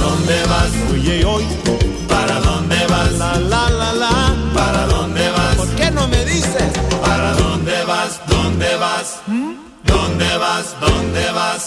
dónde vas? Oye, hoy. ¿Para dónde vas? La, la, la, la. ¿Para dónde vas? ¿Por qué no me dices? ¿Para dónde vas? ¿Dónde vas? ¿Mm? ¿Dónde vas? ¿Dónde vas?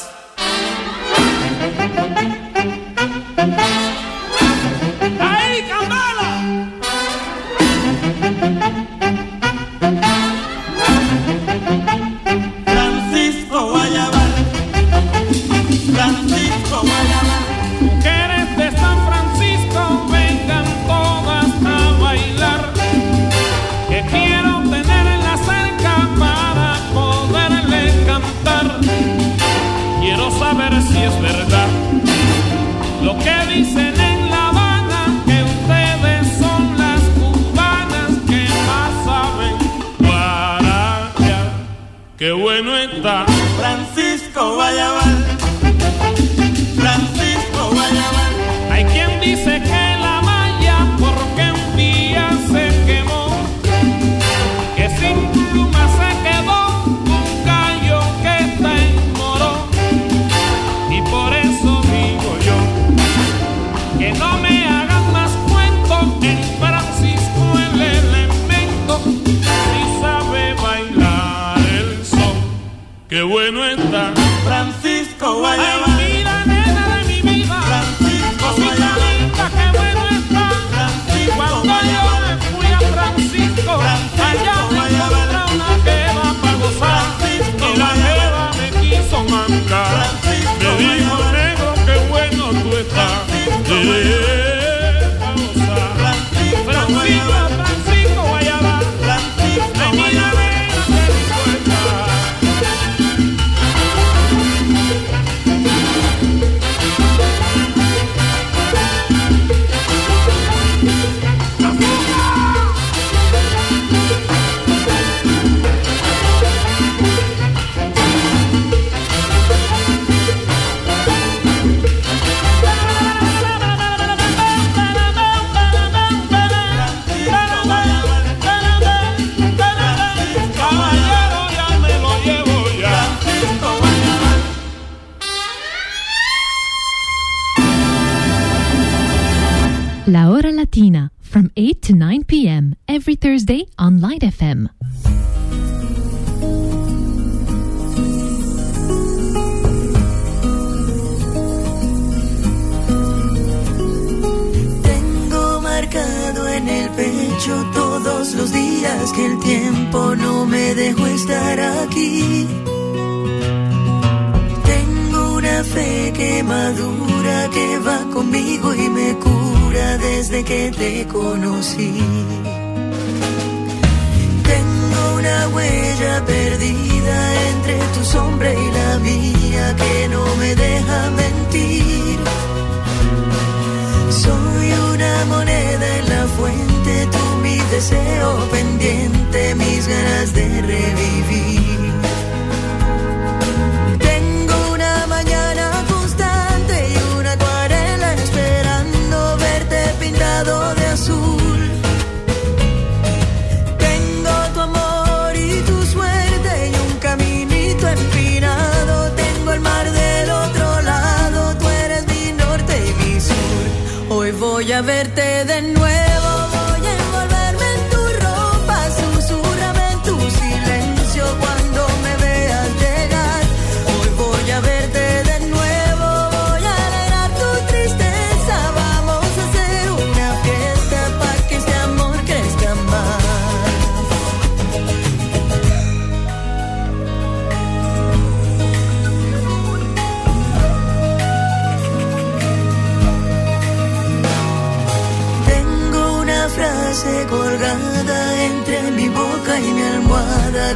verte de nuevo.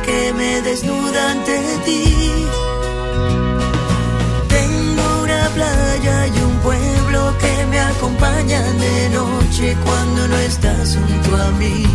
que me desnuda ante ti. Tengo una playa y un pueblo que me acompañan de noche cuando no estás junto a mí.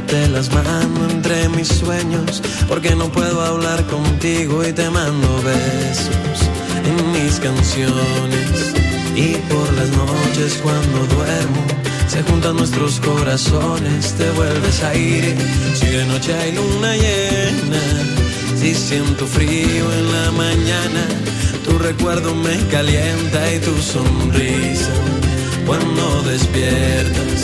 te las mando entre mis sueños, porque no puedo hablar contigo y te mando besos en mis canciones. Y por las noches cuando duermo, se juntan nuestros corazones, te vuelves aire, si de noche hay luna llena, si siento frío en la mañana, tu recuerdo me calienta y tu sonrisa cuando despiertas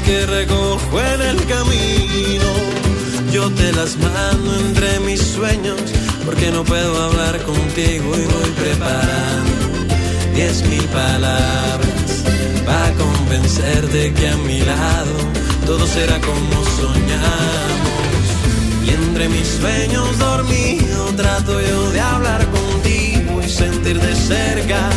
que recojo en el camino. Yo te las mando entre mis sueños, porque no puedo hablar contigo y voy preparando diez mil palabras para convencerte que a mi lado todo será como soñamos. Y entre mis sueños dormido trato yo de hablar contigo y sentir de cerca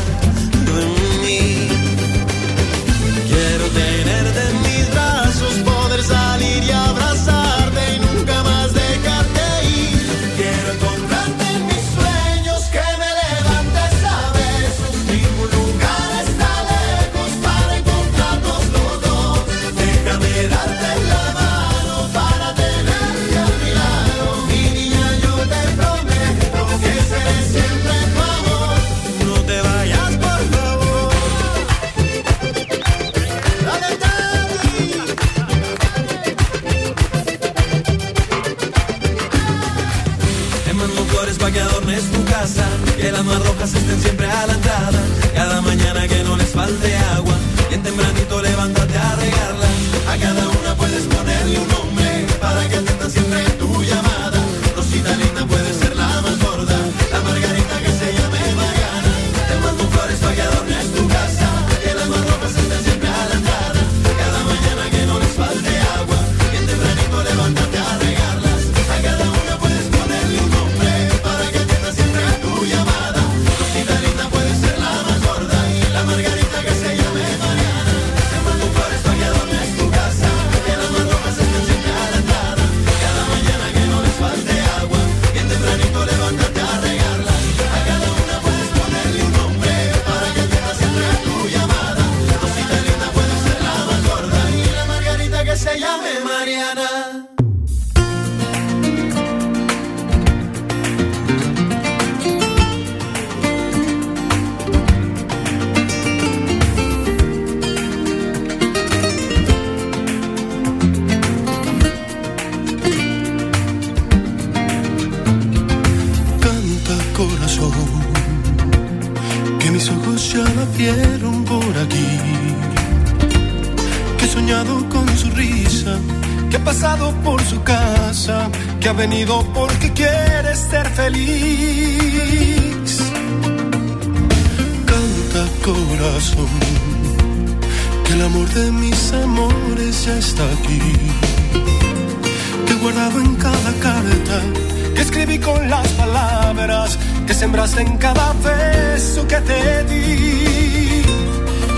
está aquí. Que he en cada carta, que escribí con las palabras, que sembraste en cada beso que te di.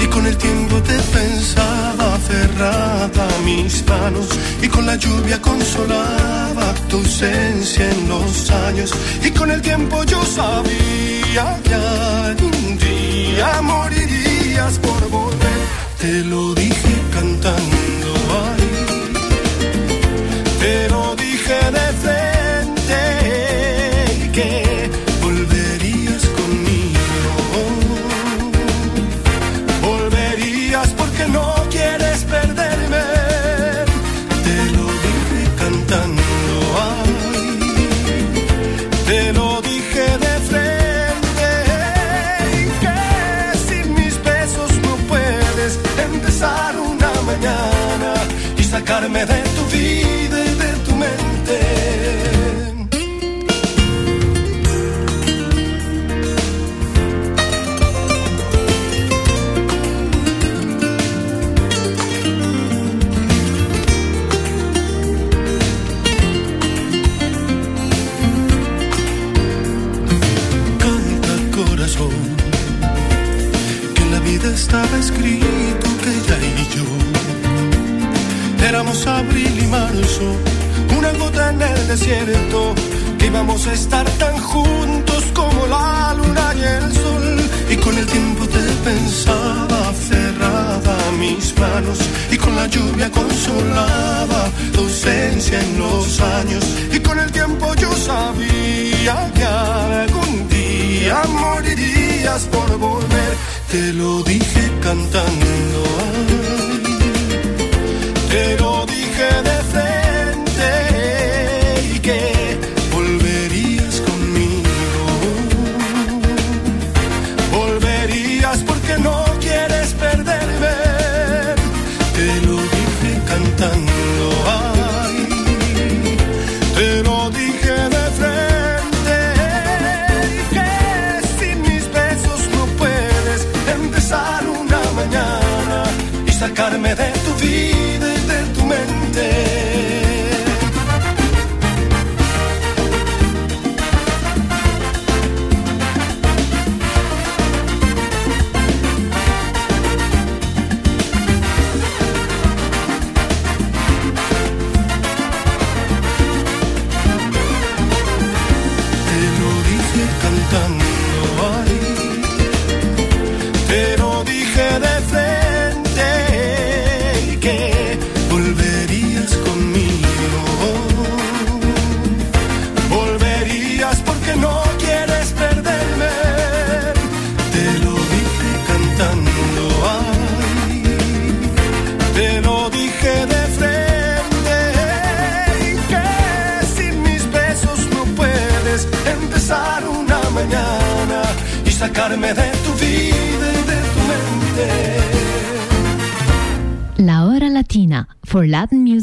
Y con el tiempo te pensaba aferrada a mis manos, y con la lluvia consolaba tu ausencia en los años. Y con el tiempo yo sabía que algún día morirías por volver. Te lo dije cantando olvidarme de tu vida.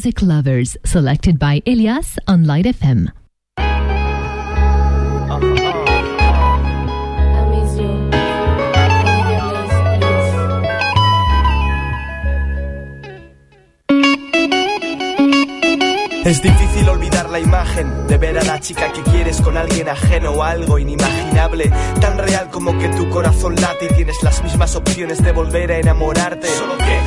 Music lovers, selected by Elias on Light FM. Es difícil olvidar la imagen de ver a la chica que quieres con alguien ajeno o algo inimaginable, tan real como que tu corazón late y tienes las mismas opciones de volver a enamorarte. Solo que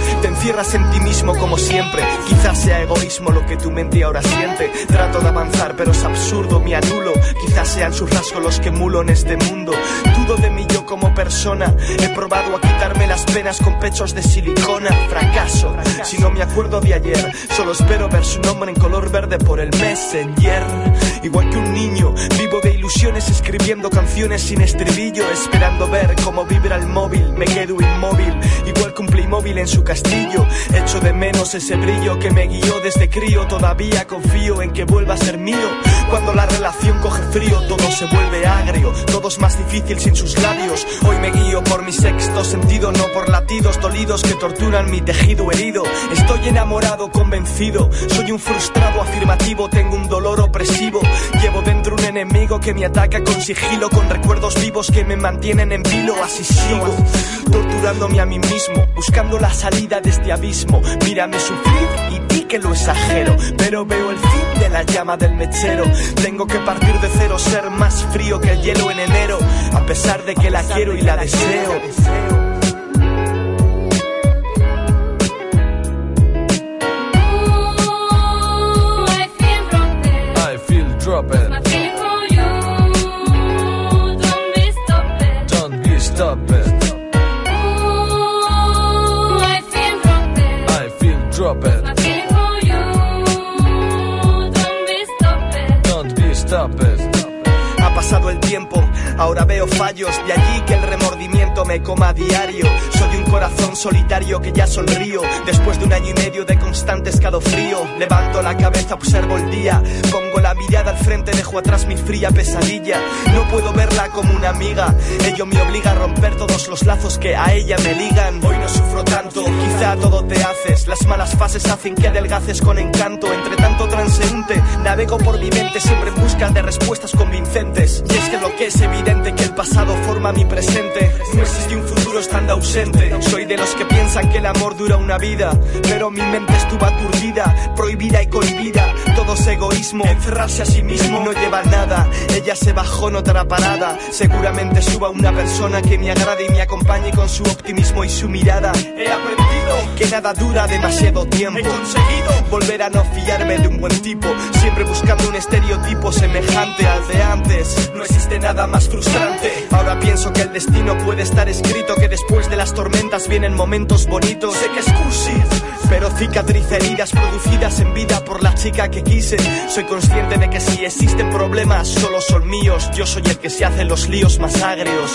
te encierras en ti mismo como siempre. Quizás sea egoísmo lo que tu mente ahora siente. Trato de avanzar, pero es absurdo, me anulo. Quizás sean sus rasgos los que mulo en este mundo. Dudo de mí yo como persona. He probado a quitarme las penas con pechos de silicona. Fracaso, si no me acuerdo de ayer. Solo espero ver su nombre en color verde por el Messenger. Igual que un niño, vivo de ilusiones escribiendo canciones sin estribillo, esperando ver cómo vibra el móvil. Me quedo inmóvil, igual que un Playmobil en su castillo. Echo de menos ese brillo que me guió desde crío. Todavía confío en que vuelva a ser mío. Cuando la relación coge frío, todo se vuelve agrio. Todo es más difícil sin sus labios. Hoy me guío por mi sexto sentido, no por latidos dolidos que torturan mi tejido herido. Estoy enamorado, convencido. Soy un frustrado afirmativo, tengo un dolor opresivo. Llevo dentro un enemigo que me ataca con sigilo, con recuerdos vivos que me mantienen en vilo. Así sigo, torturándome a mí mismo, buscando la salida de este abismo. Mírame sufrir y di que lo exagero, pero veo el fin de la llama del mechero. Tengo que partir de cero, ser más frío que el hielo en enero, a pesar de que la quiero y la deseo. Ahora veo fallos, de allí que el remordimiento me coma a diario. Soy un corazón solitario que ya sonrío, después de un año y medio de constante escalofrío. Levanto la cabeza, observo el día, pongo la mirada al frente, dejo atrás mi fría pesadilla. No puedo verla como una amiga, ello me obliga a romper todos los lazos que a ella me ligan. Hoy no sufro tanto, quizá todo te haces, las malas fases hacen que adelgaces con encanto. Entre tanto transeúnte, navego por mi mente siempre en busca de respuestas convincentes. Y es que lo que es evidente que el pasado forma mi presente. Existe un futuro estando ausente. Soy de los que piensan que el amor dura una vida, pero mi mente estuvo aturdida, prohibida y cohibida. Todo es egoísmo, encerrarse a sí mismo no lleva nada. Ella se bajó en otra parada. Seguramente suba una persona que me agrade y me acompañe con su optimismo y su mirada. He aprendido que nada dura demasiado tiempo. He conseguido volver a no fiarme de un buen tipo, siempre buscando un estereotipo semejante al de antes. No existe nada más destino puede estar escrito, que después de las tormentas vienen momentos bonitos. Sé que es cursi, pero cicatriz heridas producidas en vida por la chica que quise. Soy consciente de que si existen problemas, solo son míos. Yo soy el que se hace los líos más agrios.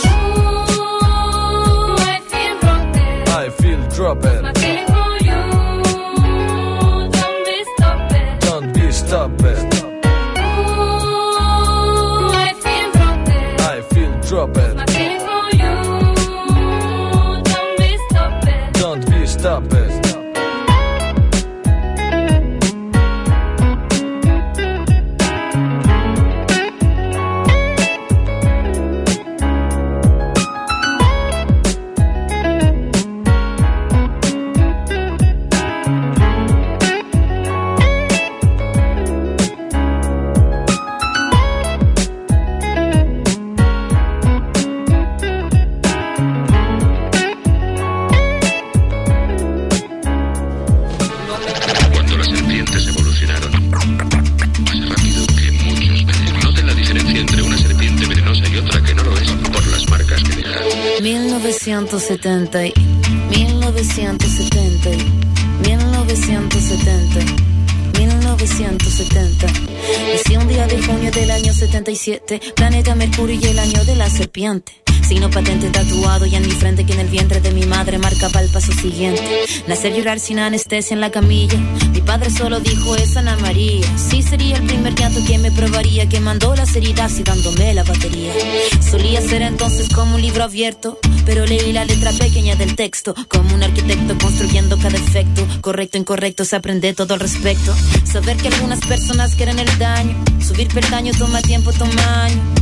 1970, y- 1970, y- 1970, 1970. Nací un día de junio del año 77, planeta Mercurio y el año de la serpiente. Signo patente tatuado y en mi frente que en el vientre de mi madre marcaba el paso siguiente. Nacer llorar sin anestesia en la camilla. Mi padre solo dijo es Ana María. Sí sería el primer llanto que me probaría, que mandó las heridas y dándome la batería. Solía ser entonces como un libro abierto, pero leí la letra pequeña del texto, como un arquitecto construyendo cada efecto. Correcto, incorrecto, se aprende todo al respecto. Saber que algunas personas quieren el daño, subir peldaño toma tiempo, toma año.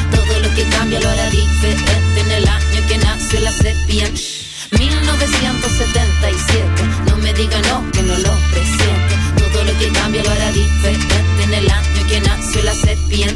Todo lo que cambia lo hará diferente en el año que nació la sepia. 1977, no me diga no, que no lo presiento. Todo lo que cambia lo hará diferente en el año que nació la sepia.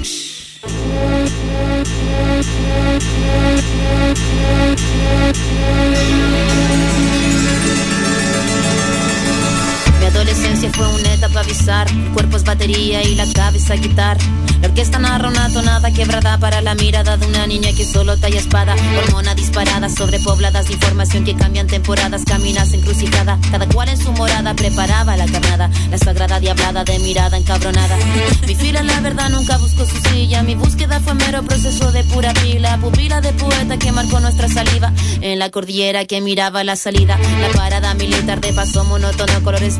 Mi adolescencia fue una etapa bizarra. El cuerpo es batería y la cabeza guitarra. La orquesta narra una tonada quebrada para la mirada de una niña que solo talla espada. Hormona disparada, sobrepobladas de información que cambian temporadas. Caminas encrucijada, cada cual en su morada preparaba la carnada. La sagrada diablada de mirada encabronada. Mi fila, la verdad, nunca buscó su silla. Mi búsqueda fue mero proceso de pura pila. Pupila de poeta que marcó nuestra saliva. En la cordillera que miraba la salida. La parada militar de paso monótono, colores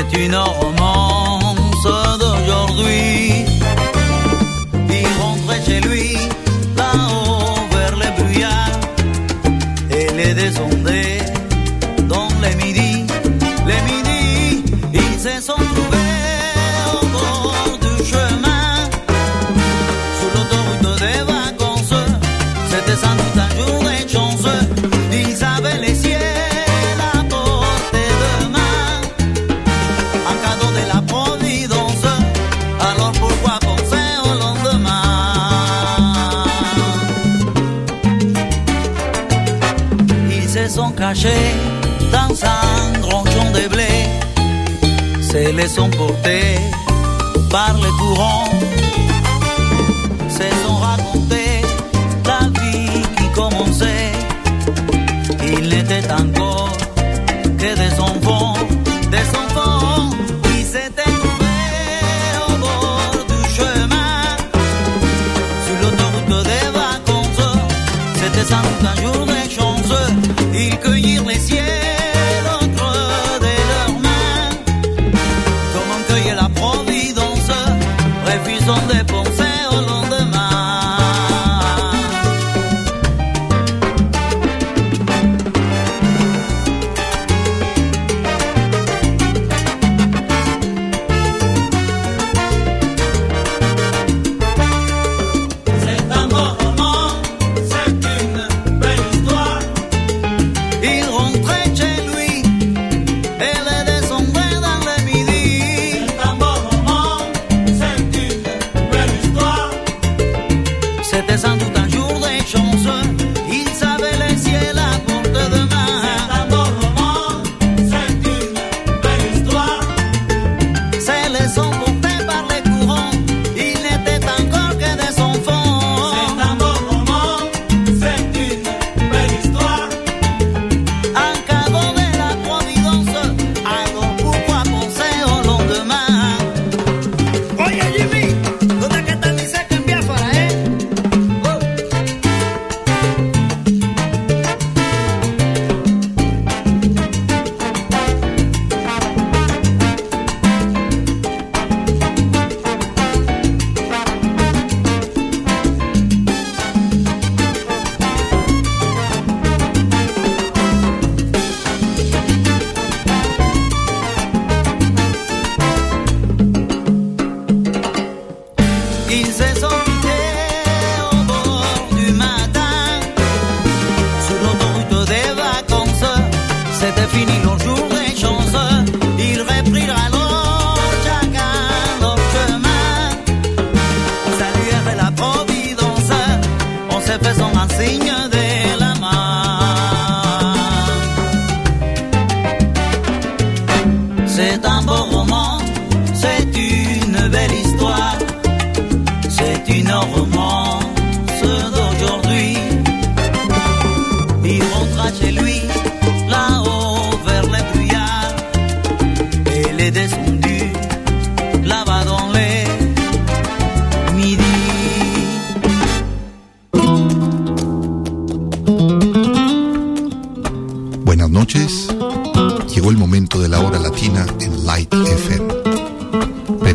C'est une romance. dans un donjon de blé, se laissant porter par les courants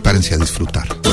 prepárense a disfrutar.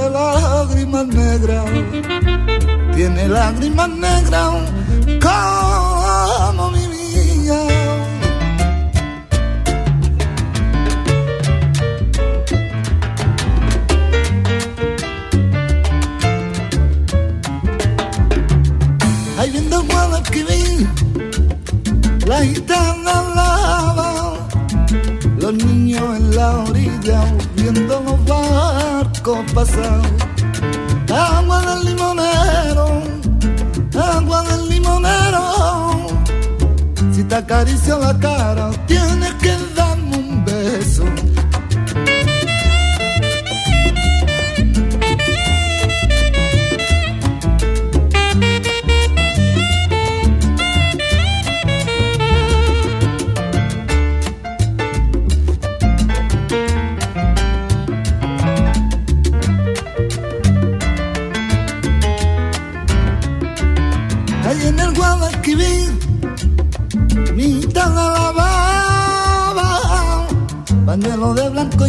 Tiene lágrimas negras. Tiene lágrimas negras como mi vida. Ahí viendo Guadalquivir, la gitana lava, los niños en la orilla viendo los pasar. Agua del limonero, agua del limonero, si te acaricio la cara, tienes que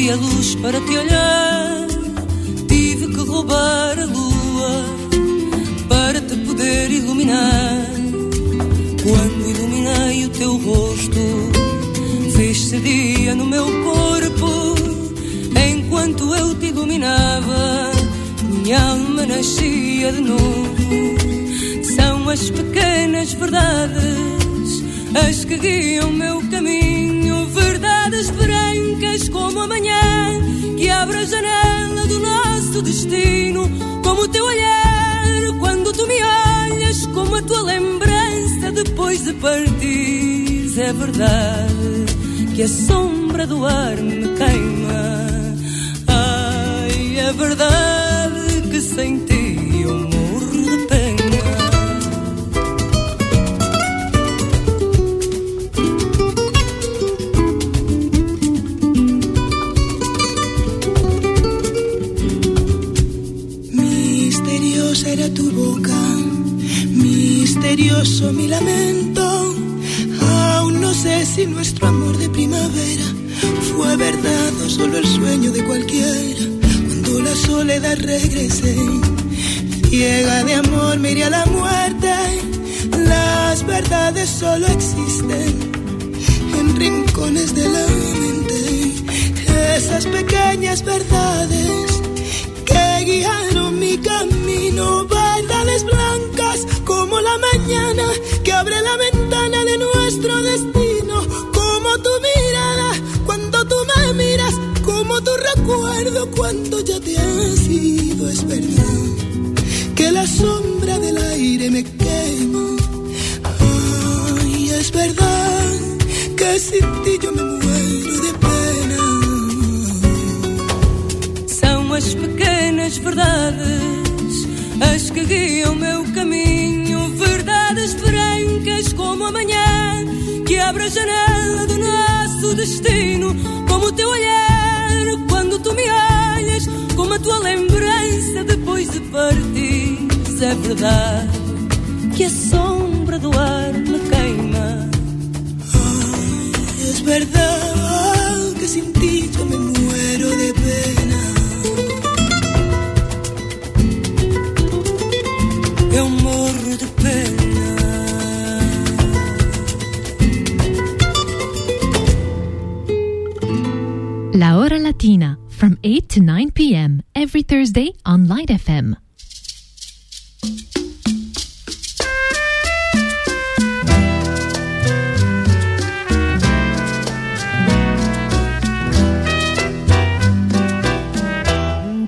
não havia luz para te olhar. Tive que roubar a lua para te poder iluminar. Quando iluminei o teu rosto, ardia no meu corpo enquanto eu te iluminava. Minha alma nascia de novo. São as pequenas verdades as que guiam meu caminho. Verdades brancas como a manhã que abre a janela do nosso destino. Como o teu olhar quando tu me olhas, como a tua lembrança depois de partir. É verdade que a sombra do ar me queima. Ai, é verdade que sem ti misterioso mi lamento. Aún no sé si nuestro amor de primavera fue verdad o solo el sueño de cualquiera. Cuando la soledad regrese, ciega de amor, miré a la muerte. Las verdades solo existen en rincones de la mente. Esas pequeñas verdades que guiaron cuando ya te has ido, es verdad que la sombra del aire me quema. Ay, es verdad que sin ti yo me muero de pena. São as pequenas verdades as que guiam meu caminho. Verdades brancas como a manhã que abre a janela do nosso destino. Como o teu olhar como a tua lembrança depois de partir. É verdade que a sombra do ar me queima. Es verdad que sin ti yo me muero de pena. Eu morro de pena. La Hora Latina from 8 to 9 p.m. every Thursday on Light FM.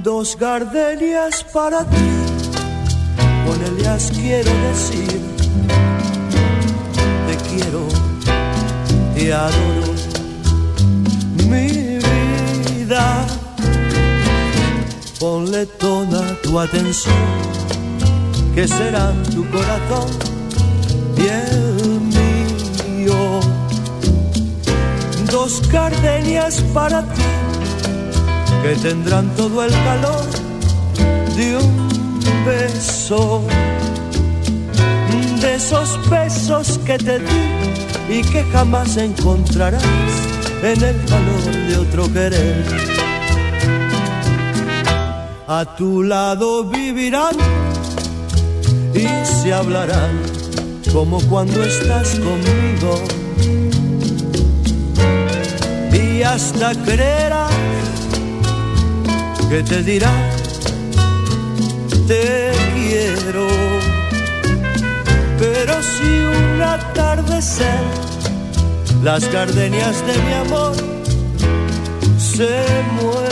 Dos gardenias para ti, con ellas quiero decir, te quiero, te adoro, mi vida. Ponle toda tu atención, que serán tu corazón y mío. Dos gardenias para ti que tendrán todo el calor de un beso, de esos besos que te di y que jamás encontrarás en el calor de otro querer. A tu lado vivirán y se hablarán como cuando estás conmigo y hasta creerás que te dirá te quiero. Pero si un atardecer las gardenias de mi amor se mueren,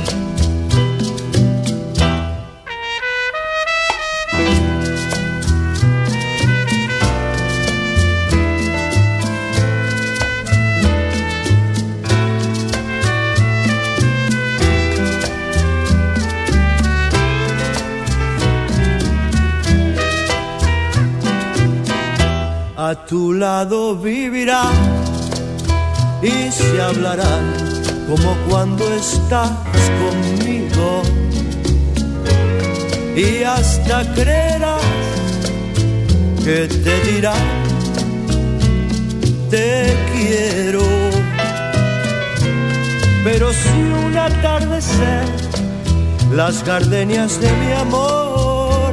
a tu lado vivirá y se hablarán como cuando estás conmigo. Y hasta creerás que te dirá, te quiero. Pero si un atardecer las gardenias de mi amor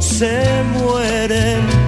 se mueren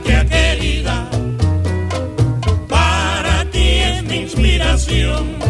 patria querida, para ti es mi inspiración.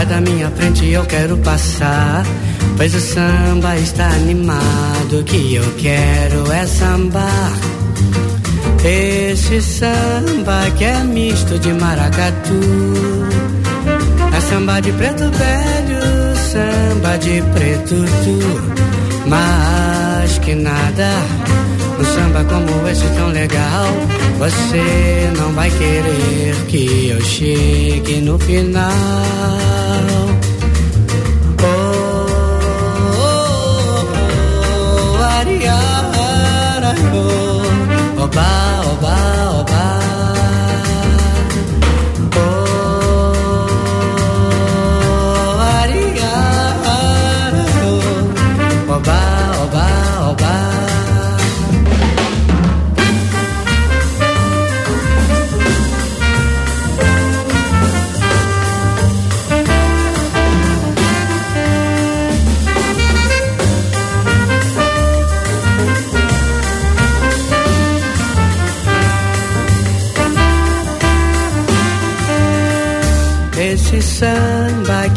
Sai da minha frente, eu quero passar. Pois o samba está animado. Que eu quero é sambar. Esse samba que é misto de maracatu. É samba de preto velho, samba de preto tu. Mas que nada, um samba como esse tão legal. Você não vai querer que eu chegue no final. Oh, oh, oh, ariara, oh, oba, oba,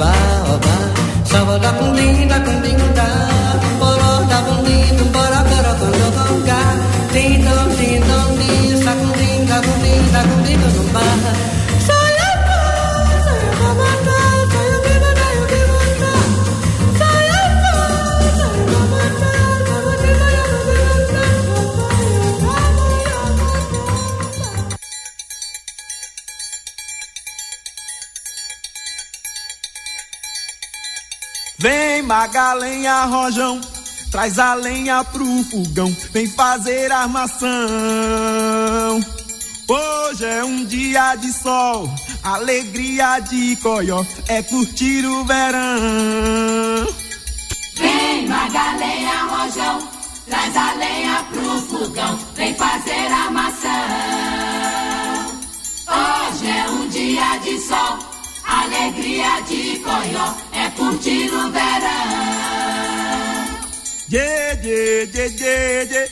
ba ba, sa va la con ni la con ding Vem Magalenha Rojão, traz a lenha pro fogão, vem fazer armação. Hoje é um dia de sol, alegria de coió, é curtir o verão. Vem Magalenha Rojão, traz a lenha pro fogão, vem fazer a maçã. Hoje é um dia de sol, alegria de coió, é curtir o verão. Yeah, yeah, yeah, yeah, yeah.